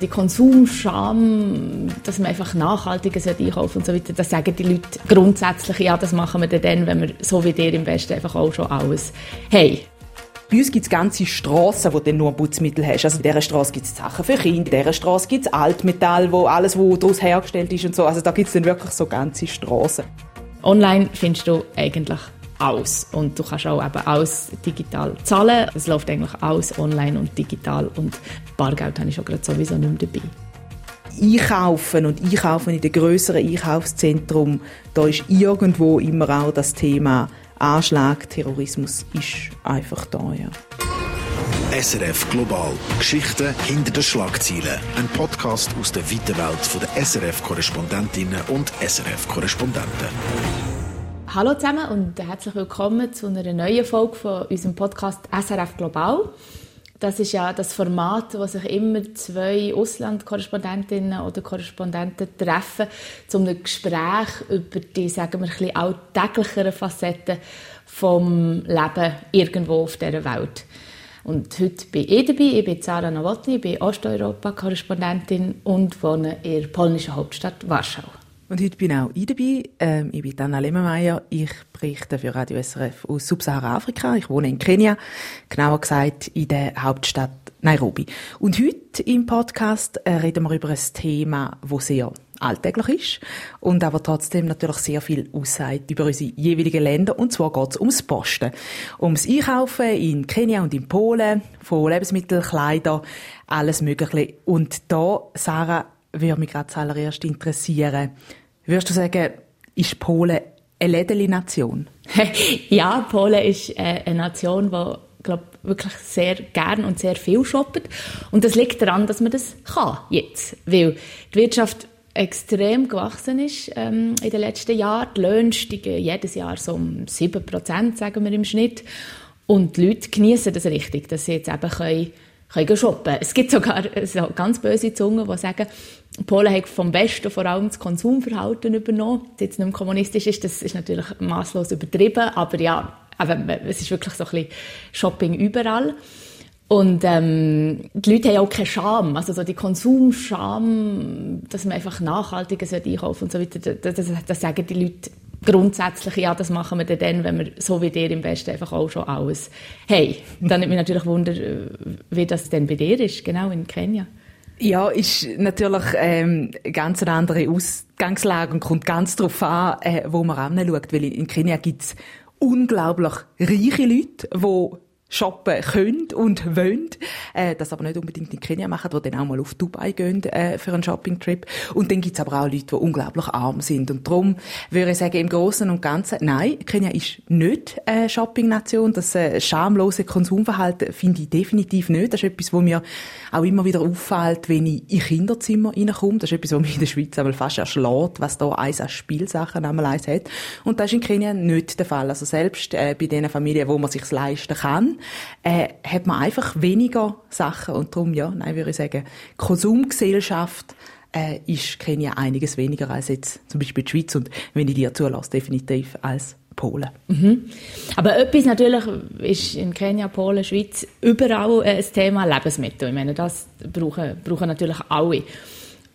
Die Konsumscham, dass man einfach nachhaltiger einkaufen und so weiter, das sagen die Leute grundsätzlich, ja, das machen wir dann, wenn wir so wie dir im Westen einfach auch schon alles haben. Bei uns gibt es ganze Strassen, wo du nur Putzmittel hast. Also in dieser Straße gibt es Sachen für Kinder, in dieser Straße gibt es Altmetall, wo alles, was daraus hergestellt ist und so. Also da gibt es dann wirklich so ganze Strassen. Online findest du eigentlich alles. Und du kannst auch eben alles digital zahlen. Es läuft eigentlich alles online und digital. Und Bargeld habe ich schon gerade sowieso nicht mehr dabei. Einkaufen und Einkaufen in den grösseren Einkaufszentrum, da ist irgendwo immer auch das Thema Anschlag, Terrorismus ist einfach da, ja. SRF Global. Geschichten hinter den Schlagzeilen. Ein Podcast aus der weiten Welt der SRF-Korrespondentinnen und SRF-Korrespondenten. Hallo zusammen und herzlich willkommen zu einer neuen Folge von unserem Podcast SRF Global. Das ist ja das Format, wo sich immer zwei Auslandkorrespondentinnen oder Korrespondenten treffen, um ein Gespräch über die, sagen wir, ein alltäglicheren Facetten vom Leben irgendwo auf dieser Welt. Und heute bin ich dabei, ich bin Zara Nowotny, ich bin Osteuropa-Korrespondentin und wohne in der polnischen Hauptstadt Warschau. Und heute bin auch ich dabei. Ähm, ich bin Anna Lemmermeier. Ich berichte für Radio SRF aus Subsahara-Afrika. Ich wohne in Kenia, genauer gesagt in der Hauptstadt Nairobi. Und heute im Podcast äh, reden wir über ein Thema, das sehr alltäglich ist und aber trotzdem natürlich sehr viel aussagt über unsere jeweiligen Länder. Und zwar geht es ums Posten. Ums Einkaufen in Kenia und in Polen, von Lebensmitteln, Kleider, alles Mögliche. Und da, Sarah, würde mich gerade zuallererst interessieren. Würdest du sagen, ist Polen eine Lädeli-Nation? ja, Polen ist äh, eine Nation, die glaube wirklich sehr gern und sehr viel shoppt. Und das liegt daran, dass man das kann jetzt, weil die Wirtschaft extrem gewachsen ist ähm, in den letzten Jahren. Die Löhne steigen jedes Jahr so um 7%, sagen wir im Schnitt. Und die Leute genießen das richtig, dass sie jetzt eben können können shoppen. Es gibt sogar so ganz böse Zungen, die sagen, Polen hat vom Westen vor allem das Konsumverhalten übernommen. Das jetzt nicht mehr kommunistisch ist, das ist natürlich maßlos übertrieben, aber ja, es ist wirklich so ein bisschen Shopping überall. Und ähm, die Leute haben auch keine Scham, also so die Konsumscham, dass man einfach nachhaltiger einkaufen und so weiter, das, das, das sagen die Leute grundsätzlich, ja, das machen wir dann, wenn wir so wie dir im Westen einfach auch schon alles haben. Dann nimmt mich natürlich Wunder, wie das denn bei dir ist, genau in Kenia. Ja, ist natürlich ähm, ganz eine andere Ausgangslage und kommt ganz darauf an, äh, wo man anschaut. Weil in Kenia gibt es unglaublich reiche Leute, die shoppen können und wollen, äh, das aber nicht unbedingt in Kenia machen, die dann auch mal auf Dubai gehen äh, für einen Shopping-Trip. Und dann gibt's aber auch Leute, die unglaublich arm sind. Und darum würde ich sagen, im Großen und Ganzen, nein, Kenia ist nicht eine Shopping-Nation. Das äh, schamlose Konsumverhalten finde ich definitiv nicht. Das ist etwas, wo mir auch immer wieder auffällt, wenn ich in Kinderzimmer reinkomme. Das ist etwas, was mich in der Schweiz einmal fast erschlägt, was da eins an Spielsachen einmal eins hat. Und das ist in Kenia nicht der Fall. Also selbst äh, bei den Familien, wo man sich leisten kann, äh, hat man einfach weniger Sachen. Und darum, ja, nein, würde ich sagen, Konsumgesellschaft äh, ist Kenia einiges weniger als jetzt zum Beispiel die Schweiz und wenn ich dir zulasse, definitiv als Polen. Mhm. Aber etwas natürlich ist in Kenia, Polen, Schweiz überall äh, ein Thema Lebensmittel. Ich meine, das brauchen, brauchen natürlich alle.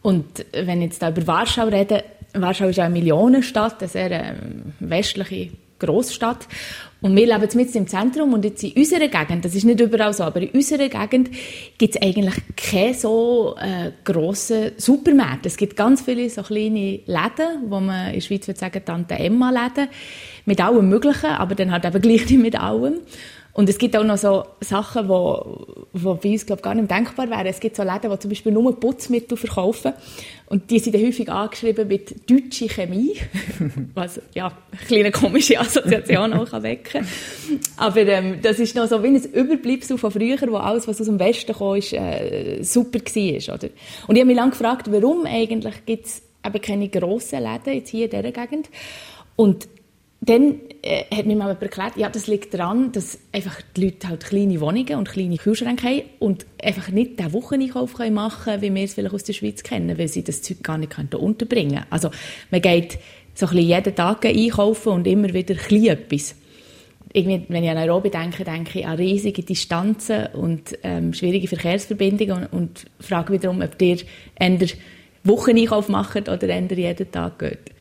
Und wenn ich jetzt da über Warschau rede, Warschau ist eine Millionenstadt, eine sehr ähm, westliche Großstadt. Und wir leben jetzt im Zentrum und jetzt in unserer Gegend, das ist nicht überall so, aber in unserer Gegend gibt es eigentlich keine so äh, grossen Supermärkte. Es gibt ganz viele so kleine Läden, wo man in der Schweiz würde sagen, Tante Emma-Läden, mit allem Möglichen, aber dann halt eben gleich nicht mit allem. Und es gibt auch noch so Sachen, die wo, wo bei uns glaub, gar nicht denkbar wären. Es gibt so Läden, die zum Beispiel nur Putzmittel verkaufen. Und die sind dann häufig angeschrieben mit «deutsche Chemie», was ja eine kleine komische Assoziation auch kann wecken Aber ähm, das ist noch so wie ein Überbleibsel von früher, wo alles, was aus dem Westen kam, äh, super war. Oder? Und ich habe mich lange gefragt, warum eigentlich gibt es eben keine grossen Läden jetzt hier in dieser Gegend. Und dann äh, hat mir mal jemand erklärt, ja, das liegt daran, dass einfach die Leute halt kleine Wohnungen und kleine Kühlschränke haben und einfach nicht den Wocheneinkauf machen können, wie wir es vielleicht aus der Schweiz kennen, weil sie das Zeug gar nicht unterbringen können. Also man geht so ein bisschen jeden Tag einkaufen und immer wieder ein etwas. irgendwie, wenn ich an Nairobi denke, denke ich an riesige Distanzen und ähm, schwierige Verkehrsverbindungen und, und frage wiederum, ob ihr eher Wocheneinkauf macht oder eher jeden Tag geht.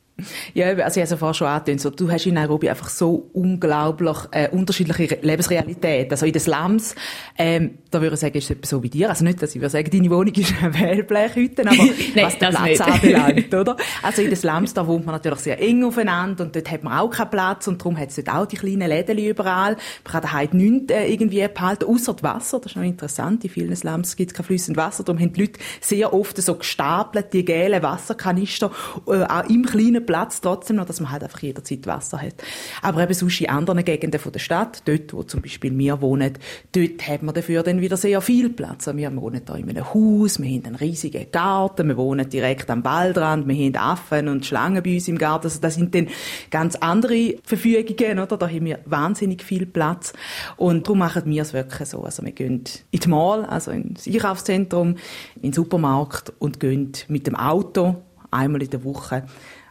Ja, also ich habe es schon angetönt, so, du hast in Nairobi einfach so unglaublich äh, unterschiedliche Lebensrealitäten. Also in den Slums, ähm, da würde ich sagen, ist es etwa so wie dir. Also nicht, dass ich würde sagen, deine Wohnung ist ein Wellblechhütte, aber Nein, was den Platz anbelangt, oder? Also in den Slums, da wohnt man natürlich sehr eng aufeinander und dort hat man auch keinen Platz und darum hat es dort auch die kleinen Läden überall. Man kann daheim nichts äh, irgendwie behalten, außer das Wasser. Das ist noch interessant. In vielen Slums gibt es kein flüssendes Wasser. Darum haben die Leute sehr oft so gestapelt, die gelben Wasserkanister, äh, auch im kleinen Platz trotzdem noch, dass man halt einfach jederzeit Wasser hat. Aber eben sonst in anderen Gegenden von der Stadt, dort, wo zum Beispiel wir wohnen, dort hat man dafür dann wieder sehr viel Platz. Also wir wohnen da in einem Haus, wir haben einen riesigen Garten, wir wohnen direkt am Waldrand, wir haben Affen und Schlangen bei uns im Garten. Also das sind dann ganz andere Verfügungen, oder? Da haben wir wahnsinnig viel Platz. Und darum machen wir es wirklich so. Also wir gehen in die Mall, also ins Einkaufszentrum, in den Supermarkt und gehen mit dem Auto einmal in der Woche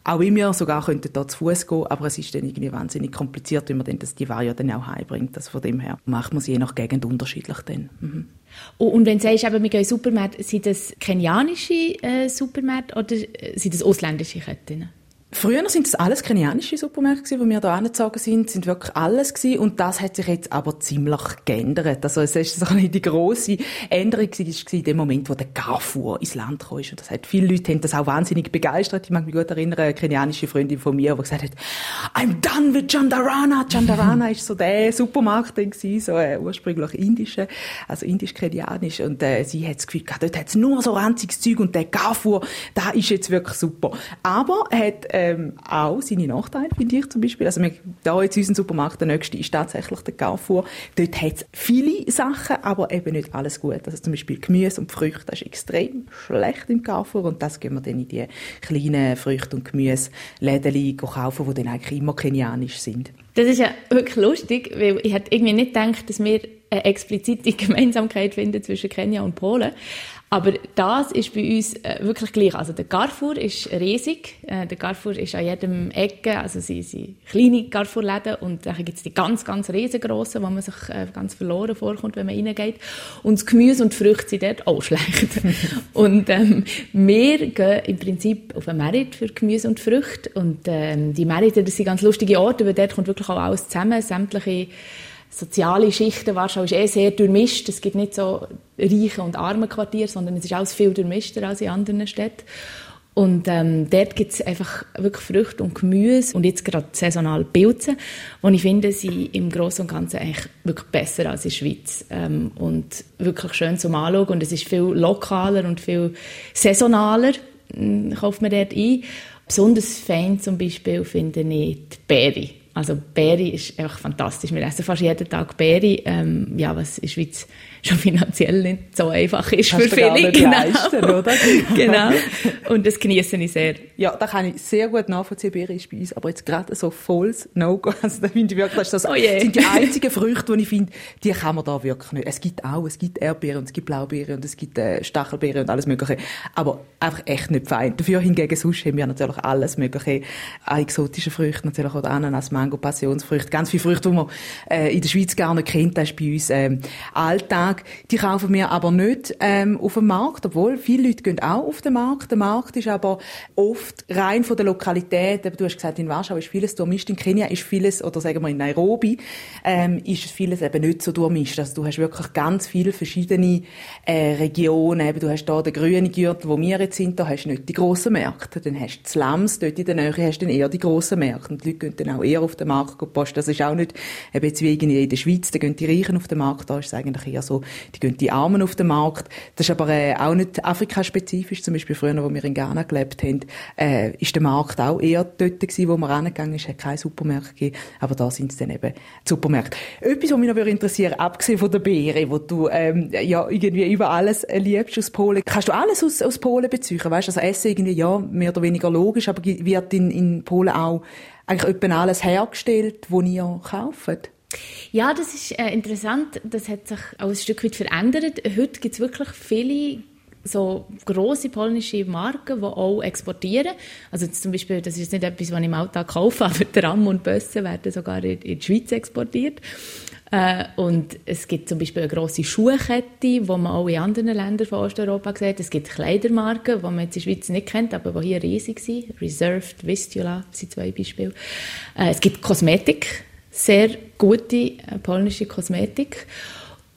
auch wir sogar könnten da zu Fuß gehen, aber es ist dann irgendwie wahnsinnig kompliziert, wenn man dann das die Ware dann auch heimbringt. Also von dem her macht man es je nach Gegend unterschiedlich dann. Mhm. Oh, und wenn du sagst, eben, wir gehen in Supermärkte, sind das kenianische äh, Supermärkte oder äh, sind das ausländische Ketten? Früher sind es alles kenianische Supermärkte, wo wir hier angezogen sind, sind wirklich alles gewesen. Und das hat sich jetzt aber ziemlich geändert. Also es ist so eine die grosse Änderung gewesen, in dem Moment, wo der Carrefour ins Land kam. Und das hat, viele Leute haben das auch wahnsinnig begeistert. Ich mag mich gut erinnern, eine kenianische Freundin von mir, die gesagt hat, I'm done with Chandarana. Chandarana ist so der Supermarkt gewesen, so äh, ursprünglich indische, also indisch-kenianisch. Und äh, sie hat das Gefühl gehabt, dort hat es nur so ranziges Zeug und der Carrefour, da ist jetzt wirklich super. Aber hat ähm, auch seine Nachteile, finde ich zum Beispiel. Also wir, da jetzt unseren Supermarkt, der nächste ist tatsächlich der Carrefour. Dort hat es viele Sachen, aber eben nicht alles gut. Also zum Beispiel Gemüse und Früchte, das ist extrem schlecht im Carrefour und das gehen wir dann in die kleinen Früchte- und Gemüseläden kaufen, die dann eigentlich immer kenianisch sind. Das ist ja wirklich lustig, weil ich hätte irgendwie nicht gedacht, dass wir eine explizite Gemeinsamkeit finden zwischen Kenia und Polen. Aber das ist bei uns äh, wirklich gleich. Also der Carrefour ist riesig. Äh, der Carrefour ist an jedem Ecke, also sie sind kleine Carrefour-Läden und dann gibt es die ganz, ganz riesengroßen, wo man sich äh, ganz verloren vorkommt, wenn man reingeht. Und das Gemüse und die Früchte sind dort auch schlecht. und ähm, wir gehen im Prinzip auf einen Merit für Gemüse und Früchte und ähm, die Merite, das sind ganz lustige Orte, weil dort kommt wirklich auch alles zusammen, sämtliche soziale Schichten. Warschau ist eh sehr durchmischt. Es gibt nicht so reiche und arme Quartiere, sondern es ist alles viel durchmischter als in anderen Städten. Und ähm, dort gibt es einfach wirklich Früchte und Gemüse und jetzt gerade saisonal Pilze, und ich finde, sie im Großen und Ganzen eigentlich wirklich besser als in der Schweiz ähm, und wirklich schön zum Anschauen und es ist viel lokaler und viel saisonaler, hm, kauft man dort ein. Besonders fein zum Beispiel finde ich die Beere. Also Beere ist einfach fantastisch. Wir essen fast jeden Tag Beere, ähm, ja, was in Schweiz schon finanziell nicht so einfach ist Kannst für viele. Genau. Leisten, oder? genau. Und das genieße ich sehr. Ja, da kann ich sehr gut nachvollziehen. Beere ist bei uns aber jetzt gerade so volles No-Go. Also da finde ich wirklich, das Oh sind die einzigen Früchte, die ich finde, die kann man da wirklich nicht. Es gibt auch, es gibt Erdbeeren und es gibt Blaubeeren und es gibt äh, Stachelbeeren und alles mögliche. Aber einfach echt nicht fein. Dafür hingegen sonst haben wir natürlich alles mögliche. Auch exotische Früchte, natürlich auch Ananas, Mango, Passionsfrüchte. Ganz viele Früchte, die man äh, in der Schweiz gar nicht kennt. Das ist bei uns ähm, Alltag. Die kaufen wir aber nicht ähm, auf dem Markt, obwohl viele Leute gehen auch auf den Markt. Der Markt ist aber oft rein von der Lokalität. Du hast gesagt, in Warschau ist vieles durchmischt. In Kenia ist vieles, oder sagen wir in Nairobi, ähm, ist vieles eben nicht so durchmischt. Also du hast wirklich ganz viele verschiedene äh, Regionen. Eben, du hast da den grünen Gürtel, wo wir jetzt sind, da hast du nicht die grossen Märkte. Dann hast du Slums, dort in der Nähe hast du dann eher die grossen Märkte. Und die Leute gehen dann auch eher auf den Markt. Das ist auch nicht eben jetzt wie in der Schweiz, da gehen die Reichen auf den Markt, da ist es eigentlich eher so, die gehen die Armen auf den Markt. Das ist aber äh, auch nicht afrikaspezifisch. Zum Beispiel früher, wo wir in Ghana gelebt haben, äh, ist der Markt auch eher dort gewesen, wo man rangegangen ist. Es hat keine Supermärkte gegeben. Aber da sind es dann eben Supermärkte. Etwas, was mich noch interessieren würde, abgesehen von der Beere, wo du ähm, ja irgendwie über alles äh, liebst aus Polen. Kannst du alles aus, aus Polen beziehen? Weißt du, also Essen irgendwie, ja, mehr oder weniger logisch, aber wird in, in Polen auch eigentlich alles hergestellt, was ihr kauft? Ja, das ist äh, interessant. Das hat sich auch ein Stück weit verändert. Heute gibt es wirklich viele so große polnische Marken, die auch exportieren. Also zum Beispiel, das ist nicht etwas, was ich im Alltag kaufe, aber Tram und Busse werden sogar in, in die Schweiz exportiert. Äh, und es gibt zum Beispiel eine grosse Schuhkette, die man auch in anderen Ländern von Osteuropa sieht. Es gibt Kleidermarken, die man jetzt in der Schweiz nicht kennt, aber die hier riesig sind. Reserved, Vistula sind zwei Beispiele. Äh, es gibt Kosmetik, sehr gute äh, polnische Kosmetik.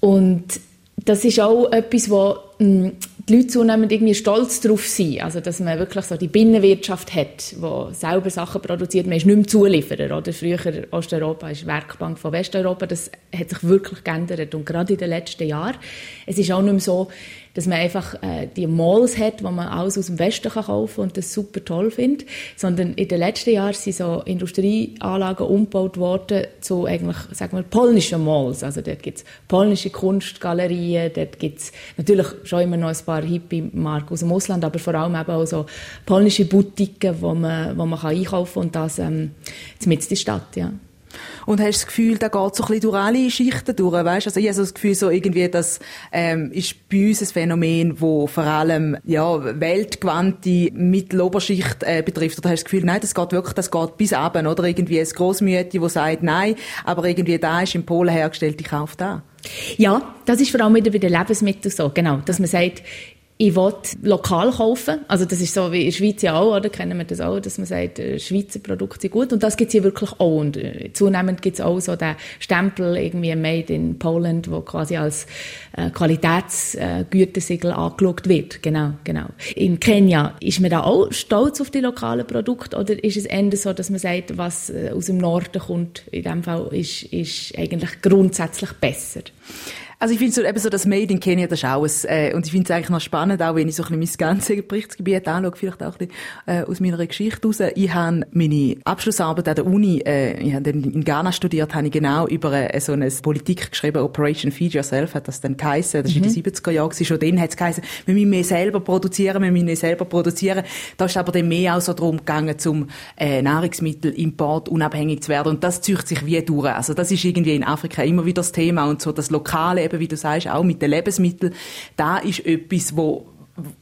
Und das ist auch etwas, wo hm, die Leute zunehmend irgendwie stolz darauf sind. Also, dass man wirklich so die Binnenwirtschaft hat, die selber Sachen produziert. Man ist nicht mehr Zulieferer. Oder? Früher Osteuropa ist Werkbank von Westeuropa. Das hat sich wirklich geändert. Und gerade in den letzten Jahren. Es ist auch nicht mehr so, dass man einfach äh, die Malls hat, wo man alles aus dem Westen kann kaufen und das super toll findet, sondern in den letzten Jahren sind so Industrieanlagen umgebaut worden zu eigentlich, sagen wir, polnischen Malls. Also dort gibt es polnische Kunstgalerien, dort gibt es natürlich schon immer noch ein paar Hippie-Marken aus dem Ausland, aber vor allem eben auch so polnische Boutiquen, wo man, wo man kann einkaufen kann und das ähm, mitten in die Stadt, ja. Und hast das Gefühl, da geht so ein bisschen durch alle Schichten durch, weißt? Also ich habe so das Gefühl, so irgendwie, das ähm, ist bei uns ein Phänomen, wo vor allem ja weltgewandte Mitteloberschicht äh, betrifft. Oder hast du das Gefühl, nein, das geht wirklich, das geht bis abend, oder irgendwie ein Grossmütti, wo sagt, nein, aber irgendwie da ist in Polen hergestellt, ich kaufe da. Ja, das ist vor allem wieder bei den Lebensmitteln so, genau, dass man sagt, ich will lokal kaufen. Also das ist so wie in der Schweiz ja auch, oder? Kennen wir das auch, dass man sagt, äh, Schweizer Produkte sind gut. Und das gibt es hier wirklich auch. Und äh, zunehmend gibt es auch so den Stempel irgendwie Made in Poland, wo quasi als äh, Qualitätsgütesiegel äh, angeschaut wird. Genau, genau. In Kenia ist man da auch stolz auf die lokalen Produkte oder ist es eher so, dass man sagt, was aus dem Norden kommt, in dem Fall ist, ist eigentlich grundsätzlich besser? Also ich finde so, eben so das Made in Kenia, das ist auch ein, äh, und ich finde es eigentlich noch spannend, auch wenn ich so ein bisschen mein ganzes Berichtsgebiet anschaue, vielleicht auch ein bisschen äh, aus meiner Geschichte raus. Ich habe meine Abschlussarbeit an der Uni, äh, ich habe in Ghana studiert, habe ich genau über äh, so eine Politik geschrieben, Operation Feed Yourself hat das dann geheissen, das mhm. in den 70er Jahren, schon dann hat es geheissen, wir müssen mehr selber produzieren, wir müssen mehr selber produzieren. Da ist aber dann mehr auch so darum gegangen, zum äh, Nahrungsmittelimport unabhängig zu werden und das zieht sich wie durch. Also das ist irgendwie in Afrika immer wieder das Thema und so das Lokale eben, wie du sagst, auch mit den Lebensmitteln, da ist etwas, wo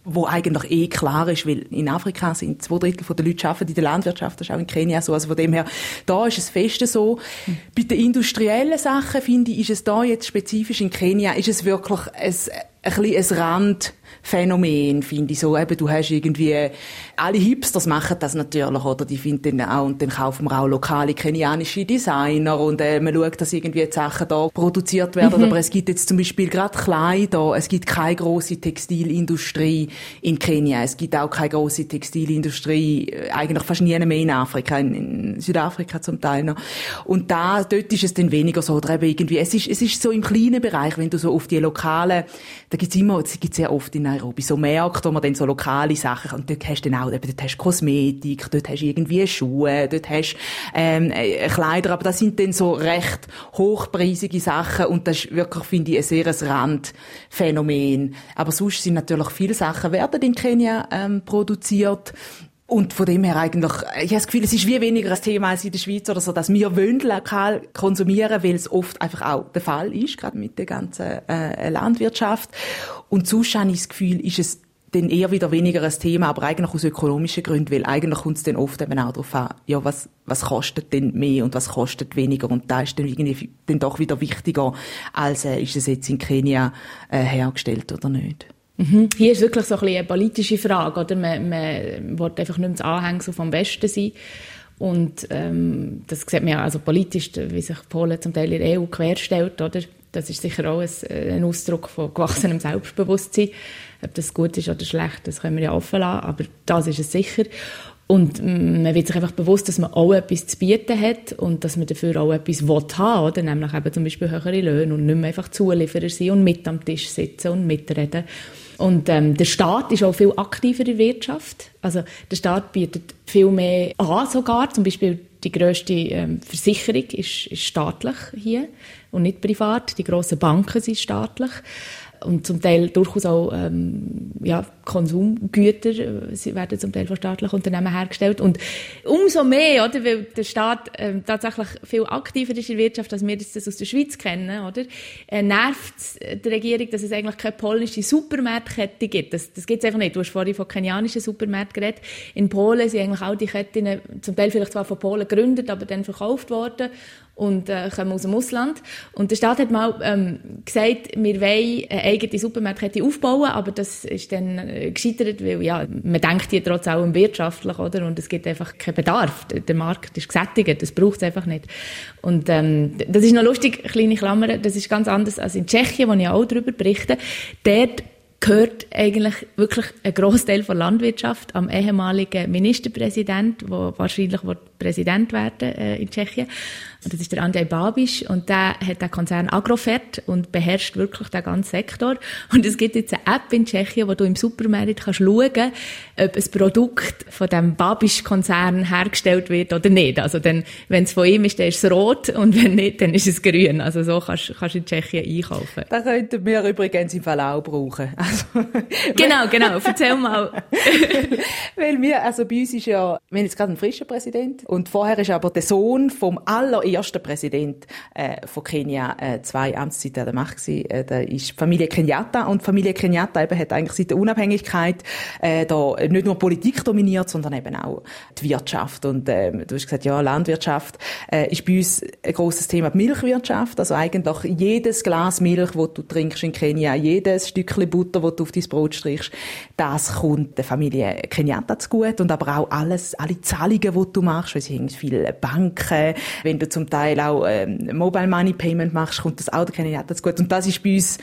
wo eigentlich eh klar ist, weil in Afrika sind zwei Drittel der Leute arbeiten in der Landwirtschaft, das ist auch in Kenia so, also von dem her, da ist es fest so. Mhm. Bei den industriellen Sachen, finde ich, ist es da jetzt spezifisch in Kenia, ist es wirklich ein, ein, bisschen ein Rand, Phänomen, finde ich so. Eben, du hast irgendwie, alle Hipsters machen das natürlich, oder? Die finden dann auch, und dann kaufen wir auch lokale kenianische Designer und äh, man schaut, dass irgendwie die Sachen da produziert werden. Mhm. Aber es gibt jetzt zum Beispiel gerade Kleider, es gibt keine große Textilindustrie in Kenia, es gibt auch keine große Textilindustrie, äh, eigentlich fast nie mehr in Afrika, in, in, Südafrika zum Teil noch. Und da, dort ist es dann weniger so, oder eben irgendwie, es ist, es ist so im kleinen Bereich, wenn du so auf die lokalen, da gibt's immer, es gibt sehr oft in Nairobi so Märkte, wo man dann so lokale Sachen, und dort hast du dann auch, dort hast du Kosmetik, dort hast du irgendwie Schuhe, dort hast ähm, äh, Kleider, aber das sind dann so recht hochpreisige Sachen und das ist wirklich, finde ich, ein sehr Randphänomen. Aber sonst sind natürlich viele Sachen werden in Kenia ähm, produziert. Und von dem her eigentlich, ich habe das Gefühl, es ist wie weniger ein Thema als in der Schweiz oder so, dass wir wollen lokal konsumieren, weil es oft einfach auch der Fall ist, gerade mit der ganzen äh, Landwirtschaft. Und sonst habe ich das Gefühl, ist es dann eher wieder weniger ein Thema, aber eigentlich aus ökonomischen Gründen, weil eigentlich kommt es dann oft eben auch darauf an, ja, was, was kostet denn mehr und was kostet weniger und da ist dann irgendwie dann doch wieder wichtiger, als äh, ist es jetzt in Kenia äh, hergestellt oder nicht. Mhm. Hier ist wirklich so ein eine politische Frage, oder? Man, man will einfach nicht mehr das Anhängsel vom Westen sein. Und ähm, das sieht man ja also politisch, wie sich Polen zum Teil in der EU querstellt, oder? Das ist sicher auch ein, ein Ausdruck von gewachsenem Selbstbewusstsein. Ob das gut ist oder schlecht, das können wir ja offen lassen, aber das ist es sicher. Und man wird sich einfach bewusst, dass man auch etwas zu bieten hat und dass man dafür auch etwas will haben oder nämlich eben zum Beispiel höhere Löhne und nicht mehr einfach Zulieferer sein und mit am Tisch sitzen und mitreden. Und ähm, der Staat ist auch viel aktiver in der Wirtschaft. Also der Staat bietet viel mehr an sogar. Zum Beispiel die grösste ähm, Versicherung ist, ist staatlich hier und nicht privat. Die grossen Banken sind staatlich. Und zum Teil durchaus auch ähm, ja, Konsumgüter äh, sie werden zum Teil von staatlichen Unternehmen hergestellt und umso mehr, oder, weil der Staat äh, tatsächlich viel aktiver ist in der Wirtschaft, als wir das aus der Schweiz kennen, oder, äh, nervt die Regierung, dass es eigentlich keine polnische Supermarktkette gibt. Das, das gibt es einfach nicht. Du hast vorhin von kenianischen Supermärkten geredet. In Polen sind eigentlich auch die Ketten zum Teil vielleicht zwar von Polen gegründet, aber dann verkauft worden und äh, kommen aus dem Ausland. Und der Staat hat mal ähm, gesagt, wir wollen eine eigene Supermarktkette aufbauen, aber das ist dann äh, gescheitert, weil ja, man denkt hier trotz allem wirtschaftlich, oder? Und es gibt einfach keinen Bedarf. Der Markt ist gesättigt, das braucht es einfach nicht. Und ähm, das ist noch lustig, kleine Klammer, das ist ganz anders als in Tschechien, wo ich auch darüber berichte. Dort gehört eigentlich wirklich ein Großteil der Landwirtschaft am ehemaligen Ministerpräsident, der wahrscheinlich Präsident werden äh, in Tschechien. Und das ist der Andrzej Babiš und der hat den Konzern Agrofert und beherrscht wirklich den ganzen Sektor. Und es gibt jetzt eine App in Tschechien, wo du im Supermarkt kannst schauen kannst, ob ein Produkt von dem Babiš-Konzern hergestellt wird oder nicht. Also dann, wenn es von ihm ist, dann ist es rot und wenn nicht, dann ist es grün. Also so kannst, du in Tschechien einkaufen. Das könnten wir übrigens im Fall auch brauchen. Also, genau, genau. Erzähl mal. Weil wir, also bei uns ist ja, wir haben jetzt gerade einen frischen Präsident und vorher ist aber der Sohn vom allerersten Präsident äh, von Kenia äh, zwei Amtszeiten an der Macht gewesen. Äh, da ist Familie Kenyatta und Familie Kenyatta eben hat eigentlich seit der Unabhängigkeit äh, da nicht nur Politik dominiert, sondern eben auch die Wirtschaft. Und äh, du hast gesagt, ja, Landwirtschaft äh, ist bei uns ein großes Thema, die Milchwirtschaft. Also eigentlich jedes Glas Milch, das du trinkst in Kenia, jedes Stückchen Butter, das du auf dein Brot strichst, das kommt der Familie Kenyatta zu gut und aber auch alles, alle Zahlungen, die du machst, sie haben viele Banken, wenn du zum Teil auch ähm, Mobile Money Payment machst, kommt das auch der Kenyatta zu gut. Und das ist bei uns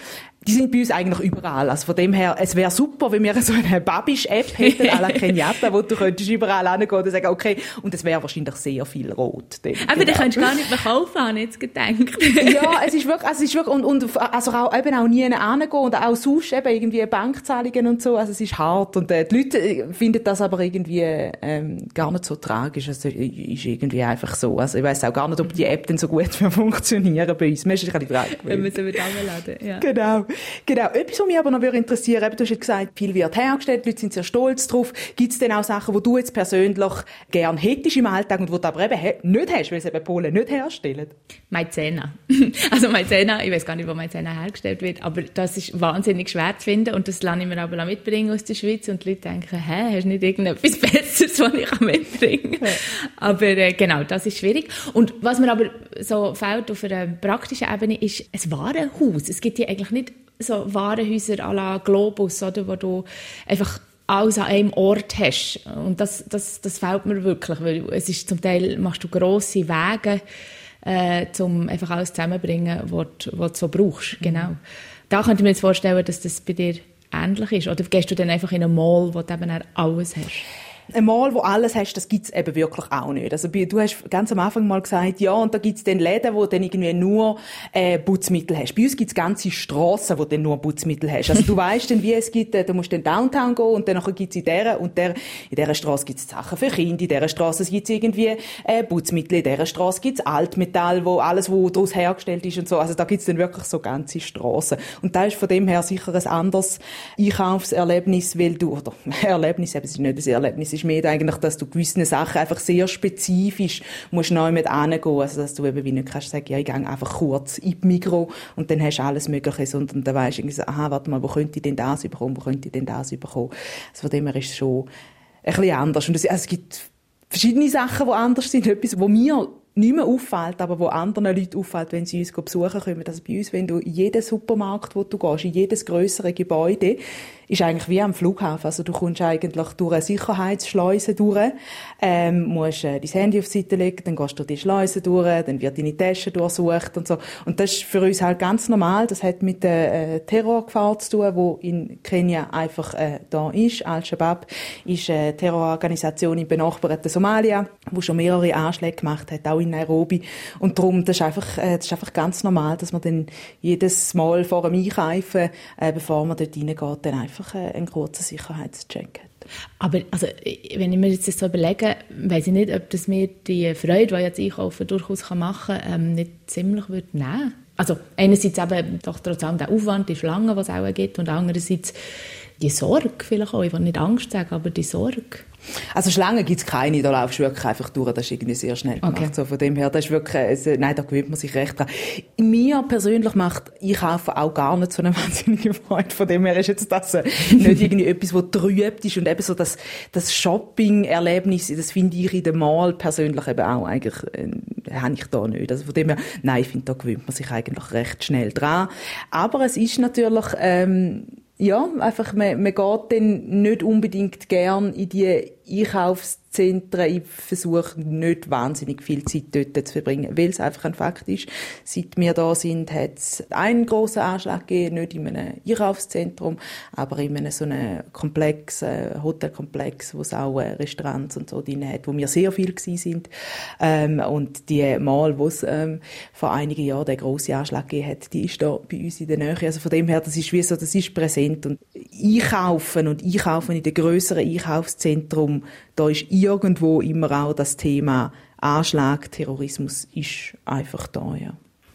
die sind bei uns eigentlich überall. Also von dem her, es wäre super, wenn wir so eine Babisch-App hätten, à la Kenyatta, wo du könntest überall hingehen und sagen, okay, und es wäre wahrscheinlich sehr viel rot. Dann, Aber genau. den könntest du gar nicht mehr kaufen, habe ich jetzt gedacht. ja, es ist wirklich, also es ist wirklich, und, und also auch, eben auch nie hingehen und auch sonst eben irgendwie Bankzahlungen und so, also es ist hart und äh, die Leute äh, finden das aber irgendwie ähm, gar nicht so tragisch, also ist irgendwie einfach so. Also ich weiß auch gar nicht, ob die App dann so gut funktionieren bei uns. Man ist ein bisschen frei Wenn man sie mit anladen, ja. Genau. Genau. Etwas, was mich aber noch interessieren würde, du hast gesagt, viel wird hergestellt, die Leute sind sehr stolz drauf. Gibt es denn auch Sachen, die du jetzt persönlich gern hättest im Alltag und die du aber eben nicht hast, weil sie eben Polen nicht herstellen? Maizena. also Maizena, ich weiß gar nicht, wo Maizena hergestellt wird, aber das ist wahnsinnig schwer zu finden und das lasse ich mir aber auch mitbringen aus der Schweiz und die Leute denken, hä, hast du nicht irgendetwas Besseres, was ich mitbringen kann? aber äh, genau, das ist schwierig. Und was mir aber so fehlt auf einer praktischen Ebene ist ein Warenhaus. Es gibt hier eigentlich nicht so Warenhäuser à la Globus, oder, wo du einfach alles an einem Ort hast. Und das, das, das fehlt mir wirklich, weil es ist zum Teil, machst du grosse Wege, äh, um einfach alles zusammenzubringen, was, was du so brauchst. Mhm. Genau. Da könnte ich mir jetzt vorstellen, dass das bei dir ähnlich ist. Oder gehst du dann einfach in einen Mall, wo du eben alles hast? Ein Mal, wo alles hast, das gibt's eben wirklich auch nicht. Also du hast ganz am Anfang mal gesagt, ja, und da gibt's dann Läden, wo dann irgendwie nur äh, Putzmittel hast. Bei uns gibt's ganze Strassen, wo dann nur Putzmittel hast. Also du weißt dann, wie es gibt, äh, du musst dann Downtown gehen und dann gibt's in der und der, in dieser Straße gibt's Sachen für Kinder, in dieser Straße gibt's irgendwie äh, Putzmittel, in dieser Straße gibt's Altmetall, wo alles, wo daraus hergestellt ist und so. Also da gibt's dann wirklich so ganze Strassen. Und da ist von dem her sicher ein anderes Einkaufserlebnis, weil du, oder Erlebnis, eben, es ist nicht ein Erlebnis, ist mehr eigentlich, dass du gewisse Sachen einfach sehr spezifisch musst neu mit angehen, also dass du eben wie nicht kannst sagen, ja, ich gehe einfach kurz in die Mikro und dann hast du alles Mögliche, sondern dann weisst du irgendwie so, aha, warte mal, wo könnte ich denn das bekommen, wo könnte ich denn das bekommen. Also von dem her ist es schon ein bisschen anders. Und es, also es gibt verschiedene Sachen, die anders sind. Etwas, wo mir nicht mehr auffällt, aber wo anderen Leuten auffällt, wenn sie uns besuchen kommen. Also bei uns, wenn du in jeden Supermarkt, wo du gehst, in jedes größere Gebäude, ist eigentlich wie am Flughafen. Also du kommst eigentlich durch eine Sicherheitsschleuse durch, ähm, musst äh, dein Handy auf die Seite legen, dann gehst du durch die Schleuse durch, dann wird deine Tasche durchsucht und so. Und das ist für uns halt ganz normal. Das hat mit der äh, Terrorgefahr zu tun, wo in Kenia einfach äh, da ist. Al-Shabaab ist eine Terrororganisation im benachbarten Somalia, wo schon mehrere Anschläge gemacht hat, auch in Nairobi. Und darum, das ist einfach, äh, das ist einfach ganz normal, dass man dann jedes Mal vor dem Einkaufen, äh, bevor man dort reingeht, dann einfach einfach einen kurzen Sicherheitscheck hat. Aber also, wenn ich mir jetzt das so überlege, weiß ich nicht, ob das mir die Freude, die ich jetzt einkaufen durchaus machen kann, ähm, nicht ziemlich würde nehmen Also einerseits eben doch trotzdem der Aufwand, die Schlangen, die es auch gibt, und andererseits die Sorge vielleicht auch, ich will nicht Angst sagen, aber die Sorge. Also Schlangen gibt es keine, da laufst du wirklich einfach durch, das ist irgendwie sehr schnell gemacht. Okay. So von dem her, das ist wirklich, also, nein, da gewöhnt man sich recht dran. Mir persönlich macht Einkaufen auch gar nicht so eine wahnsinnige Freude, von dem her ist jetzt das äh, nicht irgendwie etwas, was trübt ist und eben so das, das Shopping-Erlebnis, das finde ich in dem Mall persönlich eben auch eigentlich, äh, habe ich da nicht. Also von dem her, nein, ich finde, da gewöhnt man sich eigentlich recht schnell dran. Aber es ist natürlich, ähm, ja, einfach, man, man geht dann nicht unbedingt gern in die Einkaufs Zentren. Ich versuche nicht wahnsinnig viel Zeit dort zu verbringen, weil es einfach ein Fakt ist. Seit wir da sind, hat es einen grossen Anschlag gegeben, nicht in einem Einkaufszentrum, aber in einem so einem Komplex, äh, Hotelkomplex, wo es auch äh, Restaurants und so drin hat, wo wir sehr viel gewesen sind. Ähm, und die Mal, wo es ähm, vor einigen Jahren den grossen Anschlag gegeben hat, die ist da bei uns in der Nähe. Also von dem her, das ist wie so, das ist präsent. Und einkaufen und einkaufen in den grösseren Einkaufszentrum, da ist irgendwo immer auch das Thema Anschlag, Terrorismus ist einfach da, ja.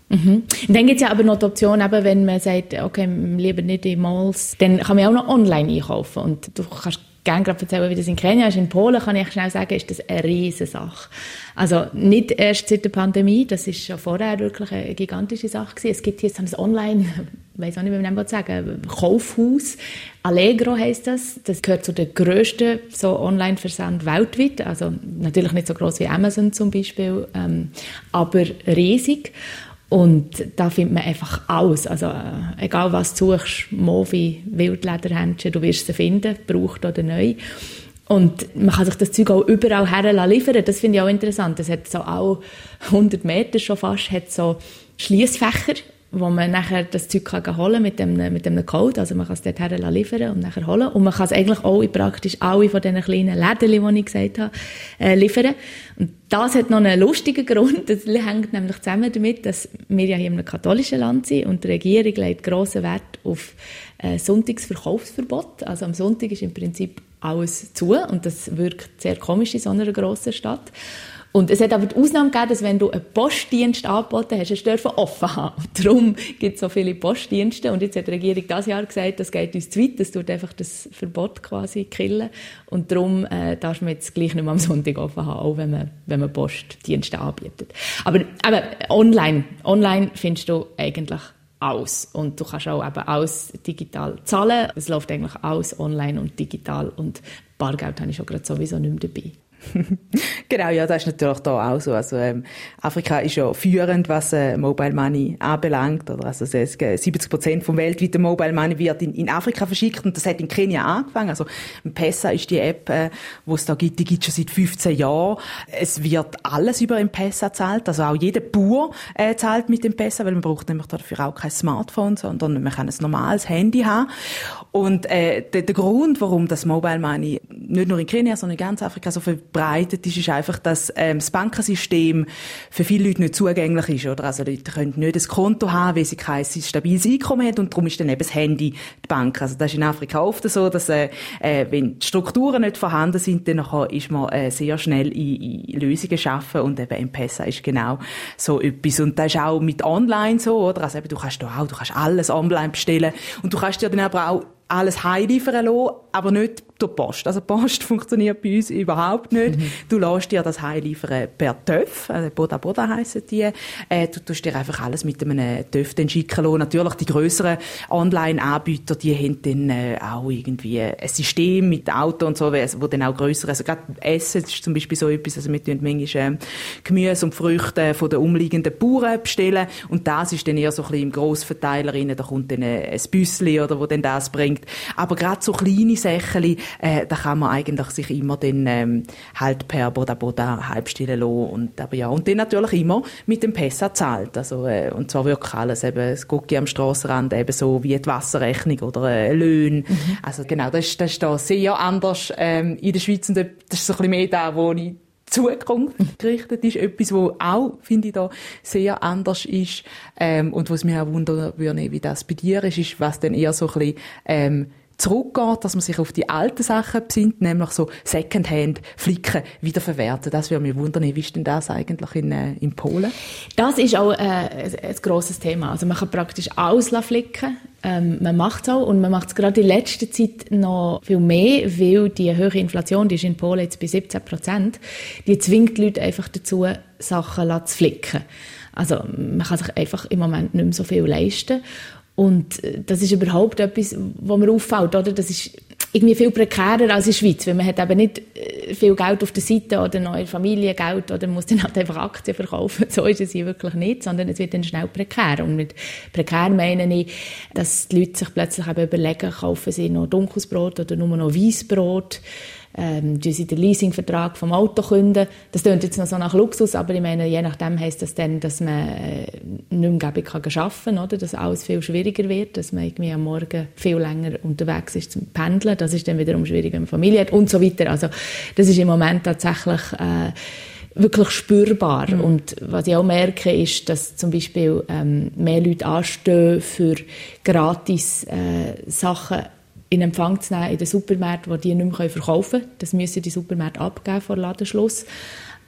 Mhm. Und dann gibt es ja aber noch die Option, eben, wenn man sagt, okay, lieber nicht in Malls, dann kann man auch noch online einkaufen. Und du kannst gerne gerade erzählen, wie das in Kenia ist. In Polen kann ich schnell sagen, ist das eine riesige Sache. Also nicht erst seit der Pandemie, das ist schon vorher wirklich eine gigantische Sache gewesen. Es gibt so ein Online, ich weiß auch nicht, wie man das sagen Kaufhaus. Allegro heißt das. Das gehört zu den grössten so Online-Versand weltweit. Also natürlich nicht so groß wie Amazon zum Beispiel, ähm, aber riesig. Und da findet man einfach alles. Also, äh, egal was du suchst, Movi, Wildlederhändchen, du wirst sie finden, braucht oder neu. Und man kann sich das Zeug auch überall her liefern. Das finde ich auch interessant. Es hat so auch 100 Meter schon fast, hat so Schließfächer wo man nachher das Zeug kann holen mit dem, mit dem Code. Also man kann es dort liefern und nachher holen. Und man kann es eigentlich auch in praktisch alle von diesen kleinen Läden, die ich gesagt habe, äh, liefern. Und das hat noch einen lustigen Grund. Das hängt nämlich zusammen damit, dass wir ja hier in einem katholischen Land sind und die Regierung legt grossen Wert auf äh, Sonntagsverkaufsverbot. Also am Sonntag ist im Prinzip alles zu und das wirkt sehr komisch in so einer grossen Stadt. Und es hat aber die Ausnahme gegeben, dass wenn du einen Postdienst angeboten hast, hast du offen haben. Und darum gibt es so viele Postdienste. Und jetzt hat die Regierung dieses Jahr gesagt, das geht uns zu weit, das tut einfach das Verbot quasi killen. Und darum äh, darf man jetzt gleich nicht mehr am Sonntag offen haben, auch wenn man, wenn man Postdienste anbietet. Aber, aber online, online findest du eigentlich aus. Und du kannst auch eben alles digital zahlen. Es läuft eigentlich alles online und digital. Und Bargeld habe ich schon gerade sowieso nicht mehr dabei. genau, ja, das ist natürlich da auch so. Also, ähm, Afrika ist ja führend, was äh, Mobile Money anbelangt. Oder also, es, 70 Prozent vom weltweiten Mobile Money wird in, in Afrika verschickt und das hat in Kenia angefangen. Also, Pesa ist die App, äh, wo es da gibt, die gibt schon seit 15 Jahren. Es wird alles über M-Pesa zahlt. Also auch jeder Bauer äh, zahlt mit M-Pesa, weil man braucht nämlich dafür auch kein Smartphone, sondern man kann ein normales Handy haben. Und äh, der, der Grund, warum das Mobile Money nicht nur in Kenia, sondern in ganz Afrika so verbreitet ist, ist einfach, dass ähm, das Bankensystem für viele Leute nicht zugänglich ist. Oder? Also Leute können nicht ein Konto haben, weil sie kein stabiles Einkommen haben und darum ist dann eben das Handy die Bank. Also das ist in Afrika oft so, dass äh, äh, wenn die Strukturen nicht vorhanden sind, dann ist man äh, sehr schnell in, in Lösungen schaffen und eben M-Pesa ist genau so etwas. Und das ist auch mit Online so, oder? Also eben, du kannst da auch, du kannst alles online bestellen und du kannst dir dann aber auch alles heimliefern lassen, aber nicht durch Post. Also Post funktioniert bei uns überhaupt nicht. Mhm. Du lässt dir das heimliefern per TÜV, also Boda Boda heissen die. Äh, du tust dir einfach alles mit einem TÜV dann schicken lassen. Natürlich die grösseren Online-Anbieter, die haben dann äh, auch irgendwie ein System mit Auto und so, wo dann auch grösser, also gerade Essen ist zum Beispiel so etwas, also wir tun manchmal äh, Gemüse und Früchte von den umliegenden Bauern bestellen und das ist dann eher so ein bisschen im Grossverteiler rein, da kommt dann ein Büssli oder wo dann das bringt. Aber gerade so kleine Sachen, äh, da kann man eigentlich sich immer dann ähm, halt per Boda Boda halbstellen lassen. Und, aber ja, und dann natürlich immer mit dem Pesa zahlt. Also, äh, und zwar wirklich alles, eben das Gucki am Strassenrand, eben so wie die Wasserrechnung oder äh, Löhne. Mhm. Also genau, das ist, das ist da sehr anders ähm, in der Schweiz und das ist so ein bisschen mehr da, wo ich Zukunft gerichtet ist. Etwas, wo auch, finde ich, da sehr anders ist. Ähm, und was mich auch wundern würde, wie das bei dir ist, ist, was dann eher so ein bisschen, ähm, zurückgeht, dass man sich auf die alten Sachen besinnt, nämlich so Secondhand Flicken wiederverwerten. Das würde mich wundern, wie ist denn das eigentlich in, äh, in Polen? Das ist auch äh, ein, ein grosses Thema. Also man kann praktisch alles flicken. Ähm, man macht es auch und man macht es gerade in letzter Zeit noch viel mehr, weil die hohe Inflation, die ist in Polen jetzt bei 17 Prozent, die zwingt die Leute einfach dazu, Sachen zu flicken. Also man kann sich einfach im Moment nicht mehr so viel leisten. Und äh, das ist überhaupt etwas, was mir auffällt, oder? Das ist irgendwie viel prekärer als in der Schweiz, weil man hat eben nicht äh, viel Geld auf der Seite oder neue Familiengeld oder muss dann halt einfach Aktien verkaufen. So ist es hier wirklich nicht, sondern es wird dann schnell prekär. Und mit prekär meine ich, dass die Leute sich plötzlich eben überlegen, kaufen sie noch dunkles Brot oder nur noch Weissbrot ähm, sie den Leasingvertrag vom Auto künden. Das klingt jetzt noch so nach Luxus, aber ich meine, je nachdem heisst das dann, dass man äh, nicht mehr kann arbeiten kann, oder? dass alles viel schwieriger wird, dass man irgendwie am Morgen viel länger unterwegs ist zum Pendeln. Das ist dann wiederum schwierig, wenn man Familie hat und so weiter. Also das ist im Moment tatsächlich äh, wirklich spürbar. Mhm. Und was ich auch merke, ist, dass zum Beispiel ähm, mehr Leute anstehen für gratis äh, Sachen in Empfang zu nehmen in den Supermärkten, die die nicht mehr verkaufen können. Das müssen die Supermärkte abgeben vor Ladenschluss.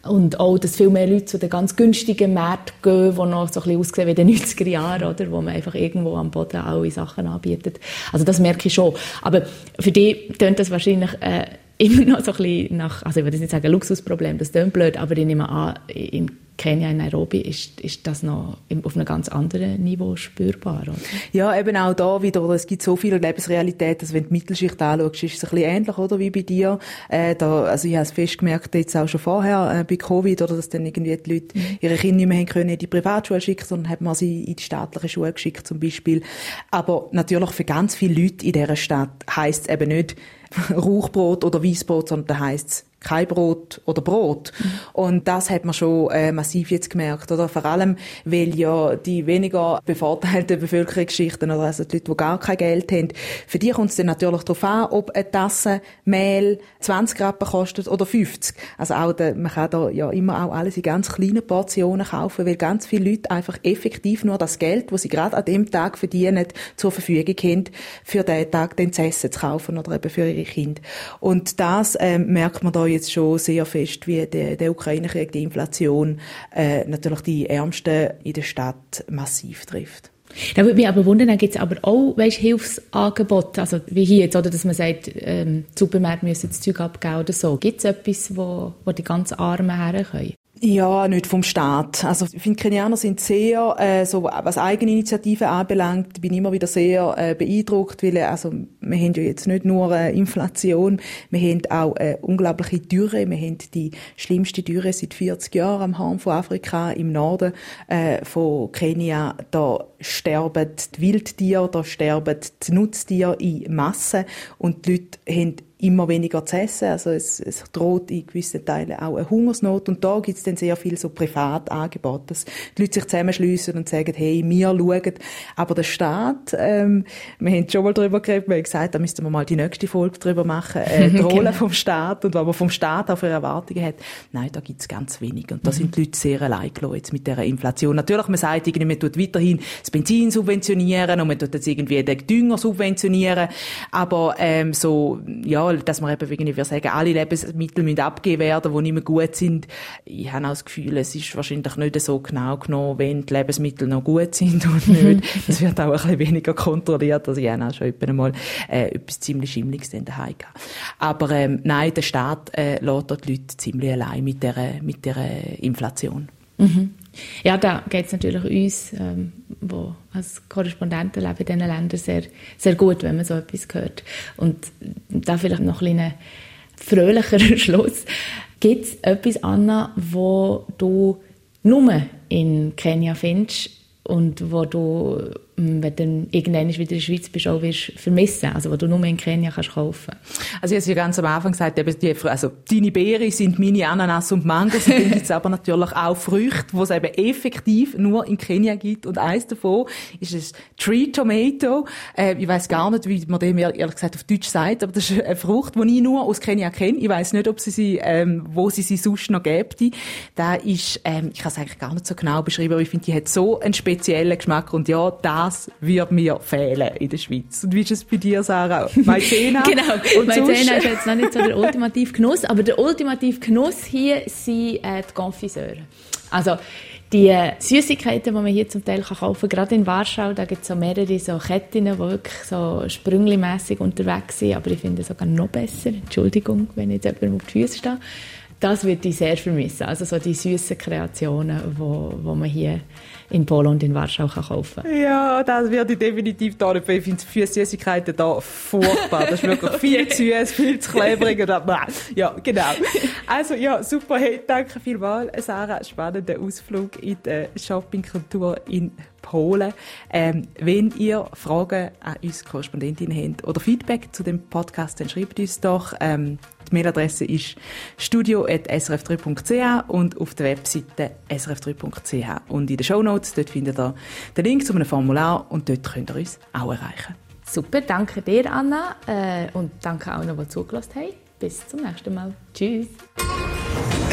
Und auch, dass viel mehr Leute zu den ganz günstigen Märkten gehen, die noch so ein bisschen aussehen wie in den 90er Jahren, oder? Wo man einfach irgendwo am Boden alle Sachen anbietet. Also das merke ich schon. Aber für die tönt das wahrscheinlich äh, immer noch so ein bisschen nach, also ich würde nicht sagen Luxusproblem, das tönt blöd, aber ich nehme an, in Kenia, in Nairobi, ist, ist das noch auf einem ganz anderen Niveau spürbar. Oder? Ja, eben auch da wieder, oder es gibt so viele Lebensrealitäten, dass wenn du die Mittelschicht anschaust, ist es ein bisschen ähnlich, oder, wie bei dir. Äh, da, also ich habe es festgemerkt, jetzt auch schon vorher, äh, bei Covid, oder, dass dann irgendwie die Leute mhm. ihre Kinder nicht mehr haben können in die Privatschule schicken, sondern haben man sie in die staatliche Schule geschickt, zum Beispiel. Aber natürlich für ganz viele Leute in dieser Stadt heisst es eben nicht, Rauchbrot oder Weißbrot, sondern da heisst es kein Brot oder Brot. Und das hat man schon äh, massiv jetzt gemerkt, oder? Vor allem, weil ja die weniger bevorteilten Bevölkerungsschichten, oder also die Leute, die gar kein Geld haben, für die kommt es dann natürlich darauf an, ob eine Tasse Mehl 20 Rappen kostet oder 50. Also auch der, man kann da ja immer auch alles in ganz kleinen Portionen kaufen, weil ganz viele Leute einfach effektiv nur das Geld, das sie gerade an dem Tag verdienen, zur Verfügung haben, für den Tag den zu essen zu kaufen oder eben für ihre Kinder. Und das ähm, merkt man da jetzt schon sehr fest, wie der, der Ukraine-Krieg, die Inflation, äh, natürlich die Ärmsten in der Stadt massiv trifft. Da würde mich aber wundern, gibt es aber auch weißt, Hilfsangebote, also wie hier jetzt, oder, dass man sagt, ähm, die Supermärkte müssen das Zeug abgeben oder so. Gibt es etwas, wo, wo die ganz Armen her können? Ja, nicht vom Staat. Also ich finde, Kenianer sind sehr, äh, so was Eigeninitiative anbelangt, bin immer wieder sehr äh, beeindruckt, weil also wir haben ja jetzt nicht nur äh, Inflation, wir haben auch äh, unglaubliche Dürre. Wir haben die schlimmste Dürre seit 40 Jahren am Horn von Afrika im Norden äh, von Kenia. Da sterben die Wildtiere, da sterben die Nutztiere in Massen und die Leute haben immer weniger zu essen. Also es, es droht in gewissen Teilen auch eine Hungersnot. Und da gibt es dann sehr viel so Privatangebote, dass die Leute sich zusammenschliessen und sagen, hey, wir schauen. Aber der Staat, ähm, wir haben schon mal darüber geredet, wir haben gesagt, da müssten wir mal die nächste Folge darüber machen, äh, die Rolle genau. vom Staat und was man vom Staat auch für Erwartungen hat. Nein, da gibt es ganz wenig. Und da mhm. sind die Leute sehr allein jetzt mit dieser Inflation. Natürlich, man sagt irgendwie, man tut weiterhin das Benzin subventionieren und man tut jetzt irgendwie den Dünger subventionieren. Aber ähm, so, ja, dass man eben, wie wir sagen, alle Lebensmittel müssen abgegeben werden, die nicht mehr gut sind. Ich habe auch das Gefühl, es ist wahrscheinlich nicht so genau genommen, wenn die Lebensmittel noch gut sind und nicht. Es wird auch ein bisschen weniger kontrolliert. Also ich habe auch schon einmal äh, etwas ziemlich Schimmliges daheim gehabt. Aber ähm, nein, der Staat äh, lässt die Leute ziemlich allein mit der, mit der Inflation. Mhm. Ja, da geht es natürlich uns, ähm, wo als Korrespondenten leben in diesen Ländern, sehr, sehr gut, wenn man so etwas hört. Und da vielleicht noch ein kleiner fröhlicherer Schluss. Gibt es etwas, Anna, wo du nur in Kenia findest und wo du wenn du irgendwann wieder in der Schweiz bist, auch wirst vermissen, also wo du nur in Kenia kannst kaufen. Also ich habe ja ganz am Anfang gesagt, die, also deine Beeren sind meine Ananas und Mangos, gibt es aber natürlich auch Früchte, die es eben effektiv nur in Kenia gibt und eins davon ist das Tree Tomato. Äh, ich weiß gar nicht, wie man dem ehrlich gesagt auf Deutsch sagt, aber das ist eine Frucht, die ich nur aus Kenia kenne. Ich weiß nicht, ob sie sie, ähm, wo sie sie sonst noch gibt. Da ist, ähm, ich kann es eigentlich gar nicht so genau beschreiben, aber ich finde, die hat so einen speziellen Geschmack und ja, da das würde mir fehlen in der Schweiz. Und wie ist es bei dir, Sarah? Maizena? genau, Maizena ist jetzt noch nicht so der ultimative Genuss, aber der ultimative Genuss hier sind äh, die Confiseure. Also die Süßigkeiten, die man hier zum Teil kaufen kann, gerade in Warschau, da gibt es so mehrere so Ketten, die wirklich so sprünglimässig unterwegs sind, aber ich finde es sogar noch besser. Entschuldigung, wenn ich jetzt jemandem auf die Füße stehe. Das würde ich sehr vermissen. Also so die süßen Kreationen, die wo, wo man hier in Polen und in Warschau kann kaufen kann. Ja, das würde ich definitiv da nicht. Ich finde für Süßigkeiten da furchtbar. Das ist wirklich viel zu süß, viel zu klebrig. ja, genau. Also ja, super. Hey, danke vielmals, Sarah. Spannender Ausflug in die Shoppingkultur in Polen. Ähm, wenn ihr Fragen an uns Korrespondentinnen habt oder Feedback zu dem Podcast, dann schreibt uns doch. Ähm, die Mailadresse ist studio.srf3.ch und auf der Webseite srf3.ch. Und in den Shownotes, dort findet ihr den Link zu einem Formular und dort könnt ihr uns auch erreichen. Super, danke dir, Anna. Äh, und danke allen, die zugelassen haben. Bis zum nächsten Mal. Tschüss.